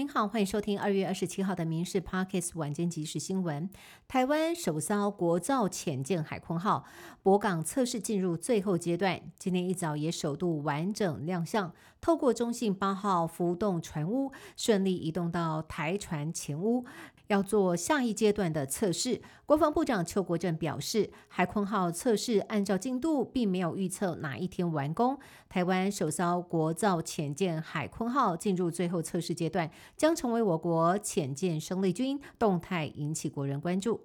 您好，欢迎收听二月二十七号的《民事 Parkes 晚间即时新闻》。台湾首艘国造潜舰海鲲号泊港测试进入最后阶段，今天一早也首度完整亮相，透过中信八号浮动船坞顺利移动到台船前坞。要做下一阶段的测试，国防部长邱国正表示，海鲲号测试按照进度，并没有预测哪一天完工。台湾首艘国造潜舰海鲲号进入最后测试阶段，将成为我国浅见生力军，动态引起国人关注。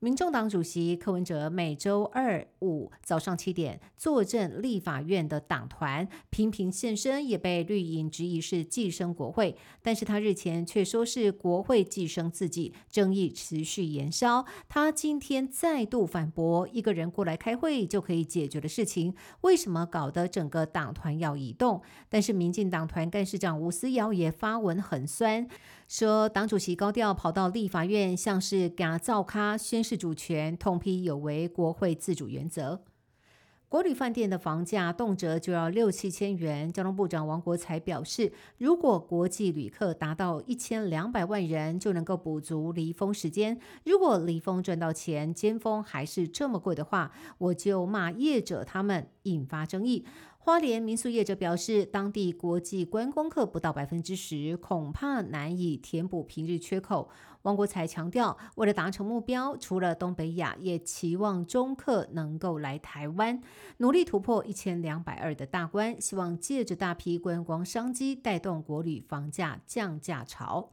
民众党主席柯文哲每周二五早上七点坐镇立法院的党团频频现身，也被绿营质疑是寄生国会。但是他日前却说是国会寄生自己，争议持续延烧。他今天再度反驳，一个人过来开会就可以解决的事情，为什么搞得整个党团要移动？但是民进党团干事长吴思瑶也发文很酸。说党主席高调跑到立法院，像是假造咖宣誓主权，痛批有违国会自主原则。国旅饭店的房价动辄就要六七千元。交通部长王国才表示，如果国际旅客达到一千两百万人，就能够补足离峰时间。如果离峰赚到钱，尖峰还是这么贵的话，我就骂业者他们，引发争议。花莲民宿业者表示，当地国际观光客不到百分之十，恐怕难以填补平日缺口。汪国才强调，为了达成目标，除了东北亚，也期望中客能够来台湾，努力突破一千两百二的大关，希望借着大批观光商机，带动国旅房价降价潮。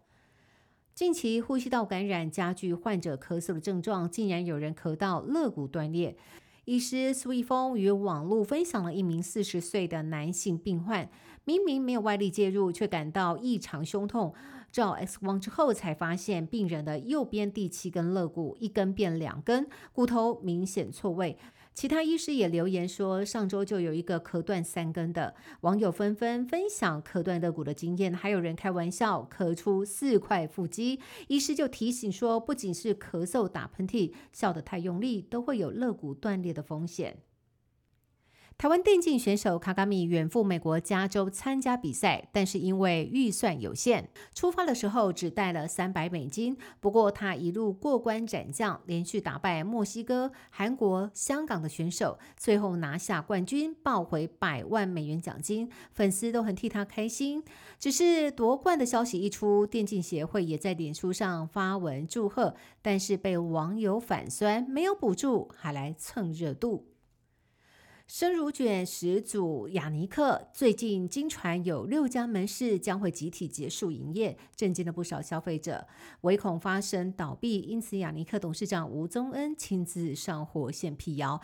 近期呼吸道感染加剧患者咳嗽的症状，竟然有人咳到肋骨断裂。医师苏一峰与网络分享了一名四十岁的男性病患，明明没有外力介入，却感到异常胸痛。照 X 光之后，才发现病人的右边第七根肋骨一根变两根，骨头明显错位。其他医师也留言说，上周就有一个咳断三根的网友纷纷分享咳断肋骨的经验，还有人开玩笑咳出四块腹肌。医师就提醒说，不仅是咳嗽、打喷嚏、笑得太用力，都会有肋骨断裂的风险。台湾电竞选手卡卡米远赴美国加州参加比赛，但是因为预算有限，出发的时候只带了三百美金。不过他一路过关斩将，连续打败墨西哥、韩国、香港的选手，最后拿下冠军，抱回百万美元奖金，粉丝都很替他开心。只是夺冠的消息一出，电竞协会也在脸书上发文祝贺，但是被网友反酸，没有补助还来蹭热度。生乳卷始祖雅尼克最近经传有六家门市将会集体结束营业，震惊了不少消费者，唯恐发生倒闭。因此，雅尼克董事长吴宗恩亲自上火线辟谣，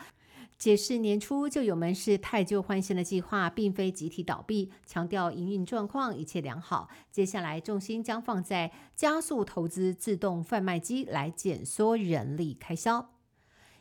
解释年初就有门市太旧换新的计划，并非集体倒闭，强调营运状况一切良好。接下来重心将放在加速投资自动贩卖机，来减缩人力开销。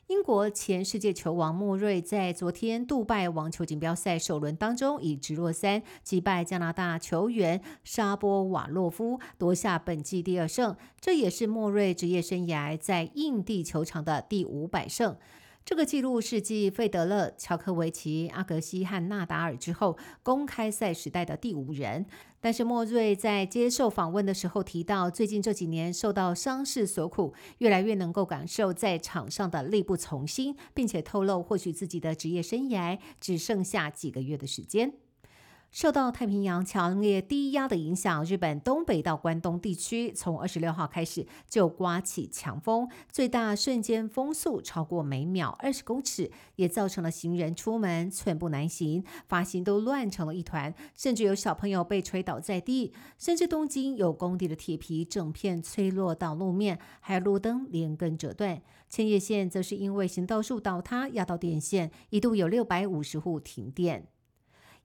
英国前世界球王莫瑞在昨天杜拜网球锦标赛首轮当中，以直落三击败加拿大球员沙波瓦洛夫，夺下本季第二胜。这也是莫瑞职业生涯在印地球场的第五百胜。这个记录是继费德勒、乔科维奇、阿格西和纳达尔之后，公开赛时代的第五人。但是莫瑞在接受访问的时候提到，最近这几年受到伤势所苦，越来越能够感受在场上的力不从心，并且透露或许自己的职业生涯只剩下几个月的时间。受到太平洋强烈低压的影响，日本东北到关东地区从二十六号开始就刮起强风，最大瞬间风速超过每秒二十公尺，也造成了行人出门寸步难行，发型都乱成了一团，甚至有小朋友被吹倒在地，甚至东京有工地的铁皮整片吹落到路面，还有路灯连根折断。千叶县则是因为行道树倒塌压到电线，一度有六百五十户停电。